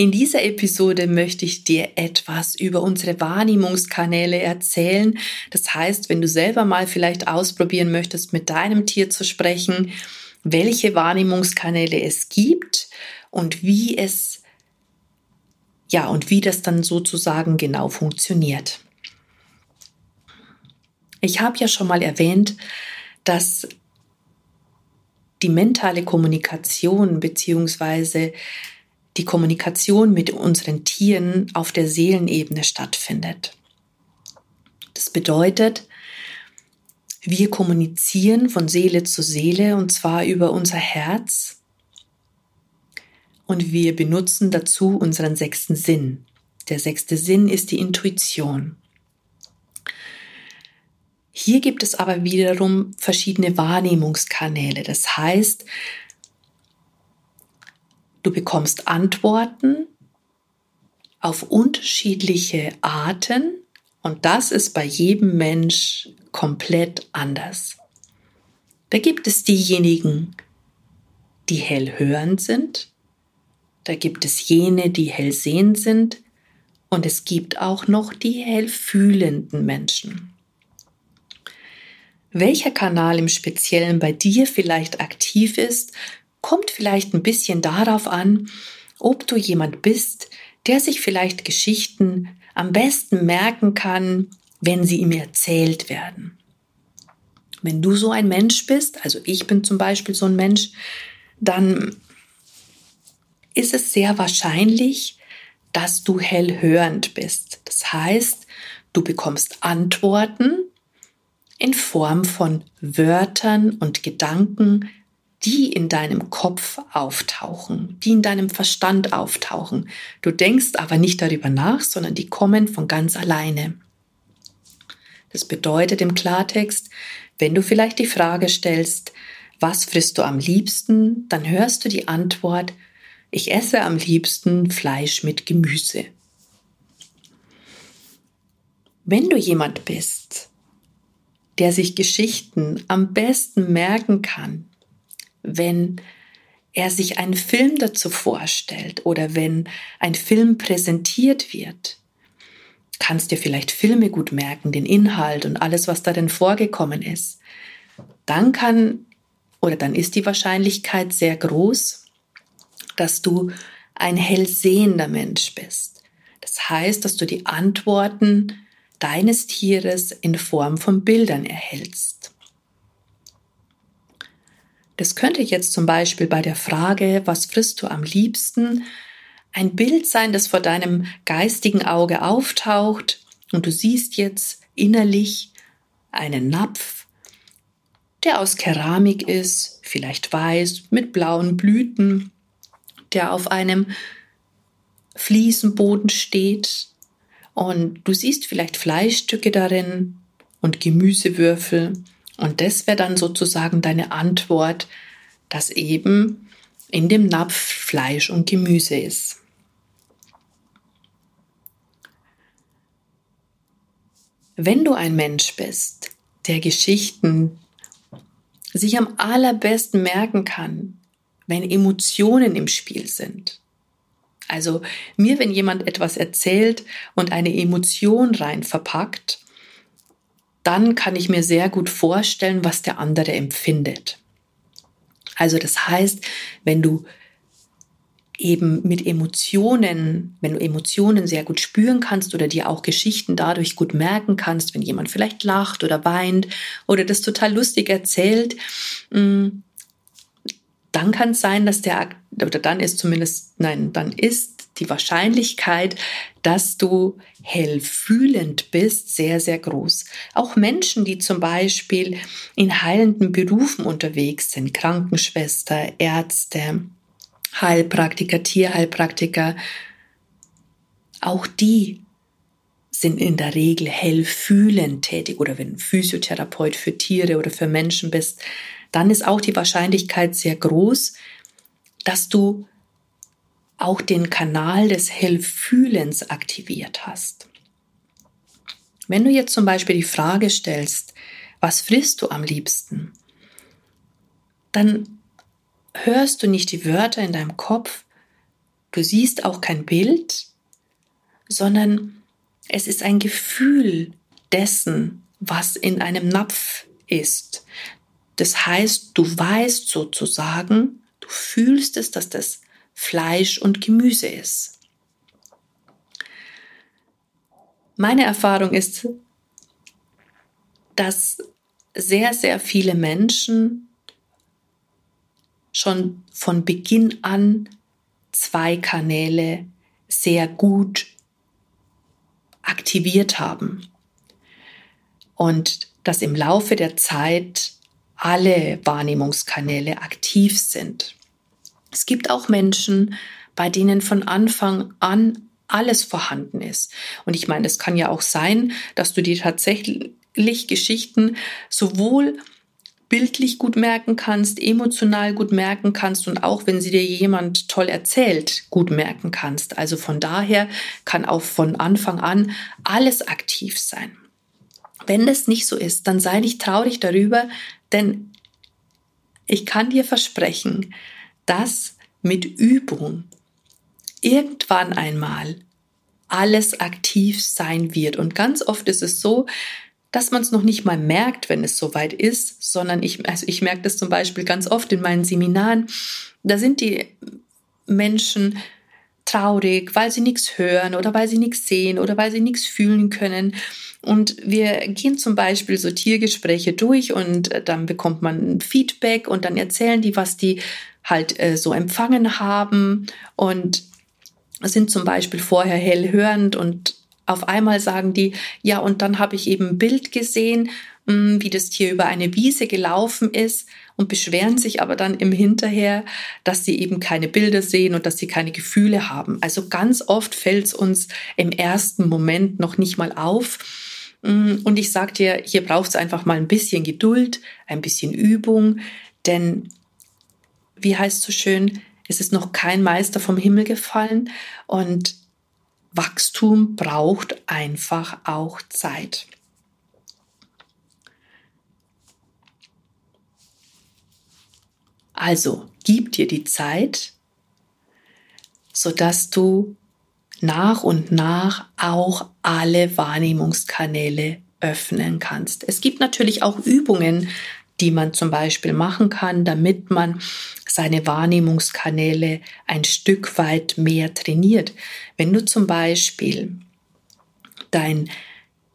In dieser Episode möchte ich dir etwas über unsere Wahrnehmungskanäle erzählen. Das heißt, wenn du selber mal vielleicht ausprobieren möchtest, mit deinem Tier zu sprechen, welche Wahrnehmungskanäle es gibt und wie es, ja, und wie das dann sozusagen genau funktioniert. Ich habe ja schon mal erwähnt, dass die mentale Kommunikation beziehungsweise die Kommunikation mit unseren Tieren auf der Seelenebene stattfindet. Das bedeutet, wir kommunizieren von Seele zu Seele und zwar über unser Herz und wir benutzen dazu unseren sechsten Sinn. Der sechste Sinn ist die Intuition. Hier gibt es aber wiederum verschiedene Wahrnehmungskanäle. Das heißt, Du bekommst Antworten auf unterschiedliche Arten und das ist bei jedem Mensch komplett anders. Da gibt es diejenigen, die hellhörend sind, da gibt es jene, die hellsehend sind und es gibt auch noch die hellfühlenden Menschen. Welcher Kanal im Speziellen bei dir vielleicht aktiv ist, kommt vielleicht ein bisschen darauf an, ob du jemand bist, der sich vielleicht Geschichten am besten merken kann, wenn sie ihm erzählt werden. Wenn du so ein Mensch bist, also ich bin zum Beispiel so ein Mensch, dann ist es sehr wahrscheinlich, dass du hellhörend bist. Das heißt, du bekommst Antworten in Form von Wörtern und Gedanken, die in deinem Kopf auftauchen, die in deinem Verstand auftauchen. Du denkst aber nicht darüber nach, sondern die kommen von ganz alleine. Das bedeutet im Klartext, wenn du vielleicht die Frage stellst, was frisst du am liebsten, dann hörst du die Antwort, ich esse am liebsten Fleisch mit Gemüse. Wenn du jemand bist, der sich Geschichten am besten merken kann, wenn er sich einen Film dazu vorstellt oder wenn ein Film präsentiert wird. Kannst dir vielleicht Filme gut merken, den Inhalt und alles, was darin vorgekommen ist. Dann kann oder dann ist die Wahrscheinlichkeit sehr groß, dass du ein hellsehender Mensch bist. Das heißt, dass du die Antworten deines Tieres in Form von Bildern erhältst. Das könnte jetzt zum Beispiel bei der Frage, was frisst du am liebsten, ein Bild sein, das vor deinem geistigen Auge auftaucht und du siehst jetzt innerlich einen Napf, der aus Keramik ist, vielleicht weiß, mit blauen Blüten, der auf einem Fliesenboden steht. Und du siehst vielleicht Fleischstücke darin und Gemüsewürfel und das wäre dann sozusagen deine Antwort, dass eben in dem Napf Fleisch und Gemüse ist. Wenn du ein Mensch bist, der Geschichten sich am allerbesten merken kann, wenn Emotionen im Spiel sind. Also mir, wenn jemand etwas erzählt und eine Emotion rein verpackt, dann kann ich mir sehr gut vorstellen, was der andere empfindet. Also das heißt, wenn du eben mit Emotionen, wenn du Emotionen sehr gut spüren kannst oder dir auch Geschichten dadurch gut merken kannst, wenn jemand vielleicht lacht oder weint oder das total lustig erzählt, mm, dann kann es sein, dass der, oder dann ist zumindest, nein, dann ist die Wahrscheinlichkeit, dass du hellfühlend bist, sehr, sehr groß. Auch Menschen, die zum Beispiel in heilenden Berufen unterwegs sind, Krankenschwester, Ärzte, Heilpraktiker, Tierheilpraktiker, auch die sind in der Regel hellfühlend tätig oder wenn Physiotherapeut für Tiere oder für Menschen bist, dann ist auch die Wahrscheinlichkeit sehr groß, dass du auch den Kanal des Hellfühlens aktiviert hast. Wenn du jetzt zum Beispiel die Frage stellst, was frisst du am liebsten, dann hörst du nicht die Wörter in deinem Kopf, du siehst auch kein Bild, sondern es ist ein Gefühl dessen, was in einem Napf ist. Das heißt, du weißt sozusagen, du fühlst es, dass das Fleisch und Gemüse ist. Meine Erfahrung ist, dass sehr, sehr viele Menschen schon von Beginn an zwei Kanäle sehr gut aktiviert haben. Und dass im Laufe der Zeit alle Wahrnehmungskanäle aktiv sind. Es gibt auch Menschen, bei denen von Anfang an alles vorhanden ist. Und ich meine, es kann ja auch sein, dass du dir tatsächlich Geschichten sowohl bildlich gut merken kannst, emotional gut merken kannst und auch wenn sie dir jemand toll erzählt, gut merken kannst. Also von daher kann auch von Anfang an alles aktiv sein. Wenn das nicht so ist, dann sei nicht traurig darüber, denn ich kann dir versprechen, dass mit Übung irgendwann einmal alles aktiv sein wird. Und ganz oft ist es so, dass man es noch nicht mal merkt, wenn es soweit ist, sondern ich, also ich merke das zum Beispiel ganz oft in meinen Seminaren. Da sind die Menschen traurig, weil sie nichts hören oder weil sie nichts sehen oder weil sie nichts fühlen können. Und wir gehen zum Beispiel so Tiergespräche durch und äh, dann bekommt man Feedback und dann erzählen die, was die halt äh, so empfangen haben und sind zum Beispiel vorher hellhörend und auf einmal sagen die, ja, und dann habe ich eben ein Bild gesehen, hm, wie das Tier über eine Wiese gelaufen ist und beschweren sich aber dann im Hinterher, dass sie eben keine Bilder sehen und dass sie keine Gefühle haben. Also ganz oft fällt es uns im ersten Moment noch nicht mal auf. Hm, und ich sage dir, hier braucht es einfach mal ein bisschen Geduld, ein bisschen Übung, denn wie heißt so schön, es ist noch kein Meister vom Himmel gefallen und Wachstum braucht einfach auch Zeit. Also gib dir die Zeit, sodass du nach und nach auch alle Wahrnehmungskanäle öffnen kannst. Es gibt natürlich auch Übungen, die man zum Beispiel machen kann, damit man seine Wahrnehmungskanäle ein Stück weit mehr trainiert. Wenn du zum Beispiel deine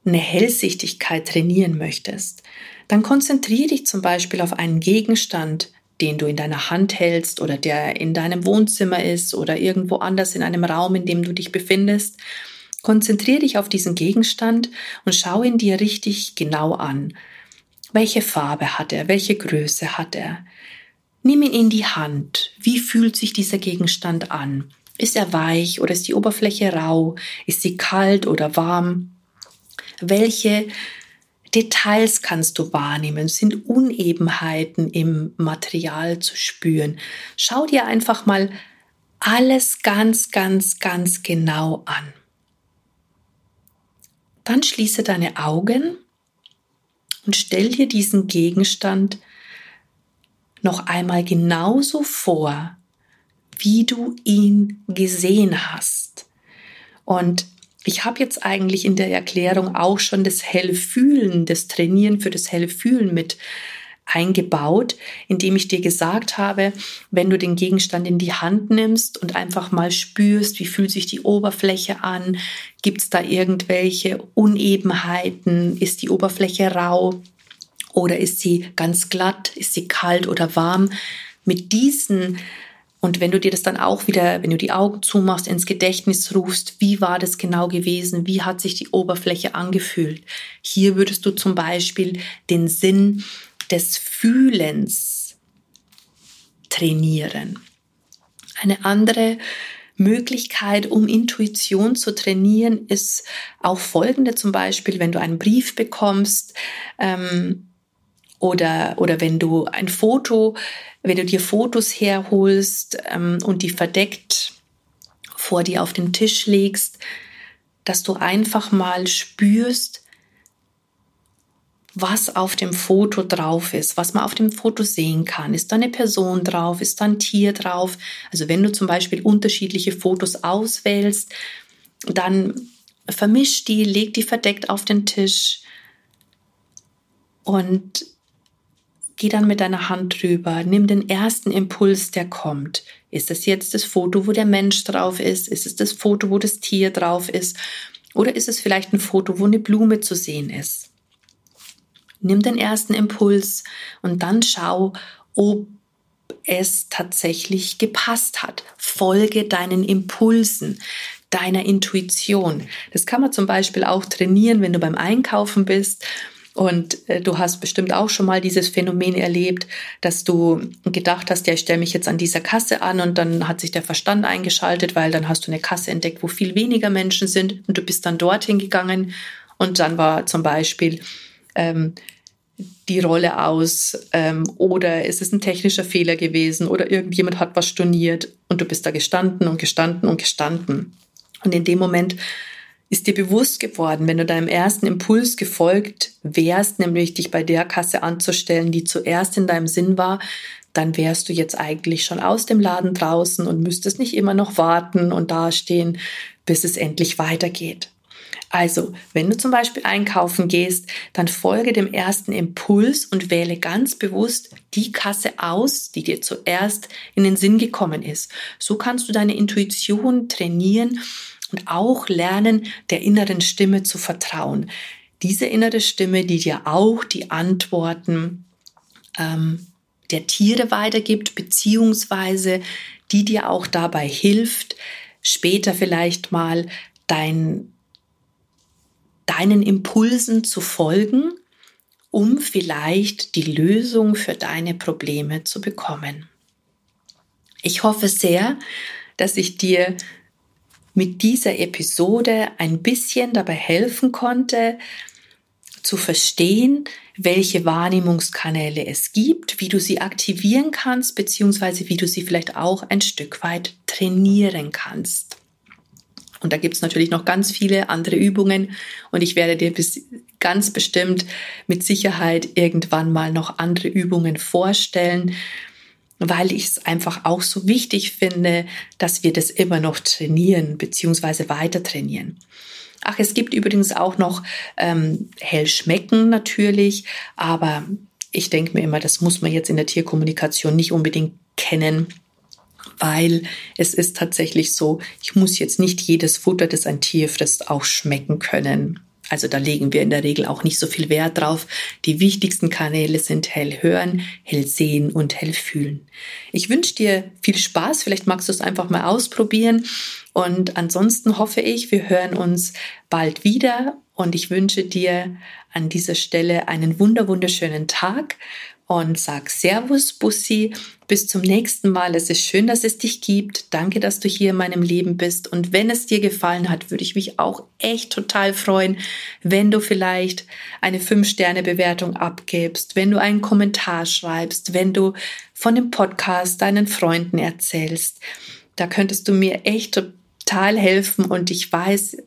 Hellsichtigkeit trainieren möchtest, dann konzentriere dich zum Beispiel auf einen Gegenstand, den du in deiner Hand hältst oder der in deinem Wohnzimmer ist oder irgendwo anders in einem Raum, in dem du dich befindest. Konzentriere dich auf diesen Gegenstand und schau ihn dir richtig genau an. Welche Farbe hat er? Welche Größe hat er? Nimm ihn in die Hand. Wie fühlt sich dieser Gegenstand an? Ist er weich oder ist die Oberfläche rau? Ist sie kalt oder warm? Welche Details kannst du wahrnehmen? Sind Unebenheiten im Material zu spüren? Schau dir einfach mal alles ganz, ganz, ganz genau an. Dann schließe deine Augen und stell dir diesen Gegenstand noch einmal genauso vor, wie du ihn gesehen hast. Und ich habe jetzt eigentlich in der Erklärung auch schon das Hellfühlen, das Trainieren für das Hellfühlen mit eingebaut, indem ich dir gesagt habe, wenn du den Gegenstand in die Hand nimmst und einfach mal spürst, wie fühlt sich die Oberfläche an, gibt es da irgendwelche Unebenheiten, ist die Oberfläche rau oder ist sie ganz glatt, ist sie kalt oder warm. Mit diesen und wenn du dir das dann auch wieder, wenn du die Augen zumachst, ins Gedächtnis rufst, wie war das genau gewesen, wie hat sich die Oberfläche angefühlt. Hier würdest du zum Beispiel den Sinn des Fühlens trainieren. Eine andere Möglichkeit, um Intuition zu trainieren, ist auch folgende zum Beispiel, wenn du einen Brief bekommst ähm, oder, oder wenn du ein Foto, wenn du dir Fotos herholst ähm, und die verdeckt vor dir auf den Tisch legst, dass du einfach mal spürst, was auf dem Foto drauf ist, was man auf dem Foto sehen kann. Ist da eine Person drauf? Ist da ein Tier drauf? Also wenn du zum Beispiel unterschiedliche Fotos auswählst, dann vermisch die, leg die verdeckt auf den Tisch und geh dann mit deiner Hand drüber. Nimm den ersten Impuls, der kommt. Ist es jetzt das Foto, wo der Mensch drauf ist? Ist es das Foto, wo das Tier drauf ist? Oder ist es vielleicht ein Foto, wo eine Blume zu sehen ist? Nimm den ersten Impuls und dann schau, ob es tatsächlich gepasst hat. Folge deinen Impulsen, deiner Intuition. Das kann man zum Beispiel auch trainieren, wenn du beim Einkaufen bist. Und äh, du hast bestimmt auch schon mal dieses Phänomen erlebt, dass du gedacht hast, ja, ich stelle mich jetzt an dieser Kasse an und dann hat sich der Verstand eingeschaltet, weil dann hast du eine Kasse entdeckt, wo viel weniger Menschen sind und du bist dann dorthin gegangen und dann war zum Beispiel ähm, die Rolle aus ähm, oder ist es ein technischer Fehler gewesen oder irgendjemand hat was storniert und du bist da gestanden und gestanden und gestanden. Und in dem Moment ist dir bewusst geworden, wenn du deinem ersten Impuls gefolgt wärst, nämlich dich bei der Kasse anzustellen, die zuerst in deinem Sinn war, dann wärst du jetzt eigentlich schon aus dem Laden draußen und müsstest nicht immer noch warten und dastehen, bis es endlich weitergeht. Also, wenn du zum Beispiel einkaufen gehst, dann folge dem ersten Impuls und wähle ganz bewusst die Kasse aus, die dir zuerst in den Sinn gekommen ist. So kannst du deine Intuition trainieren und auch lernen, der inneren Stimme zu vertrauen. Diese innere Stimme, die dir auch die Antworten ähm, der Tiere weitergibt, beziehungsweise die dir auch dabei hilft, später vielleicht mal dein deinen Impulsen zu folgen, um vielleicht die Lösung für deine Probleme zu bekommen. Ich hoffe sehr, dass ich dir mit dieser Episode ein bisschen dabei helfen konnte, zu verstehen, welche Wahrnehmungskanäle es gibt, wie du sie aktivieren kannst, beziehungsweise wie du sie vielleicht auch ein Stück weit trainieren kannst. Und da gibt es natürlich noch ganz viele andere Übungen und ich werde dir bis, ganz bestimmt mit Sicherheit irgendwann mal noch andere Übungen vorstellen, weil ich es einfach auch so wichtig finde, dass wir das immer noch trainieren bzw. weiter trainieren. Ach, es gibt übrigens auch noch ähm, hell schmecken natürlich, aber ich denke mir immer, das muss man jetzt in der Tierkommunikation nicht unbedingt kennen weil es ist tatsächlich so, ich muss jetzt nicht jedes Futter, das ein Tier frisst, auch schmecken können. Also da legen wir in der Regel auch nicht so viel Wert drauf. Die wichtigsten Kanäle sind hell hören, hell sehen und hell fühlen. Ich wünsche dir viel Spaß. Vielleicht magst du es einfach mal ausprobieren. Und ansonsten hoffe ich, wir hören uns bald wieder. Und ich wünsche dir an dieser Stelle einen wunder wunderschönen Tag und sag Servus, Bussi. Bis zum nächsten Mal. Es ist schön, dass es dich gibt. Danke, dass du hier in meinem Leben bist. Und wenn es dir gefallen hat, würde ich mich auch echt total freuen, wenn du vielleicht eine 5-Sterne-Bewertung abgibst, wenn du einen Kommentar schreibst, wenn du von dem Podcast deinen Freunden erzählst. Da könntest du mir echt total helfen und ich weiß,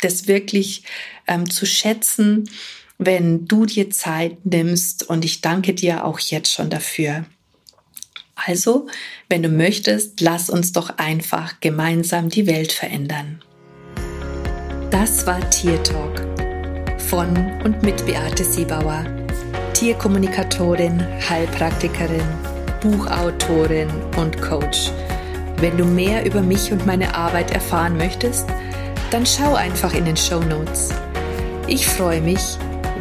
das wirklich ähm, zu schätzen wenn du dir Zeit nimmst und ich danke dir auch jetzt schon dafür. Also, wenn du möchtest, lass uns doch einfach gemeinsam die Welt verändern. Das war Tier Talk von und mit Beate Siebauer, Tierkommunikatorin, Heilpraktikerin, Buchautorin und Coach. Wenn du mehr über mich und meine Arbeit erfahren möchtest, dann schau einfach in den Show Notes. Ich freue mich,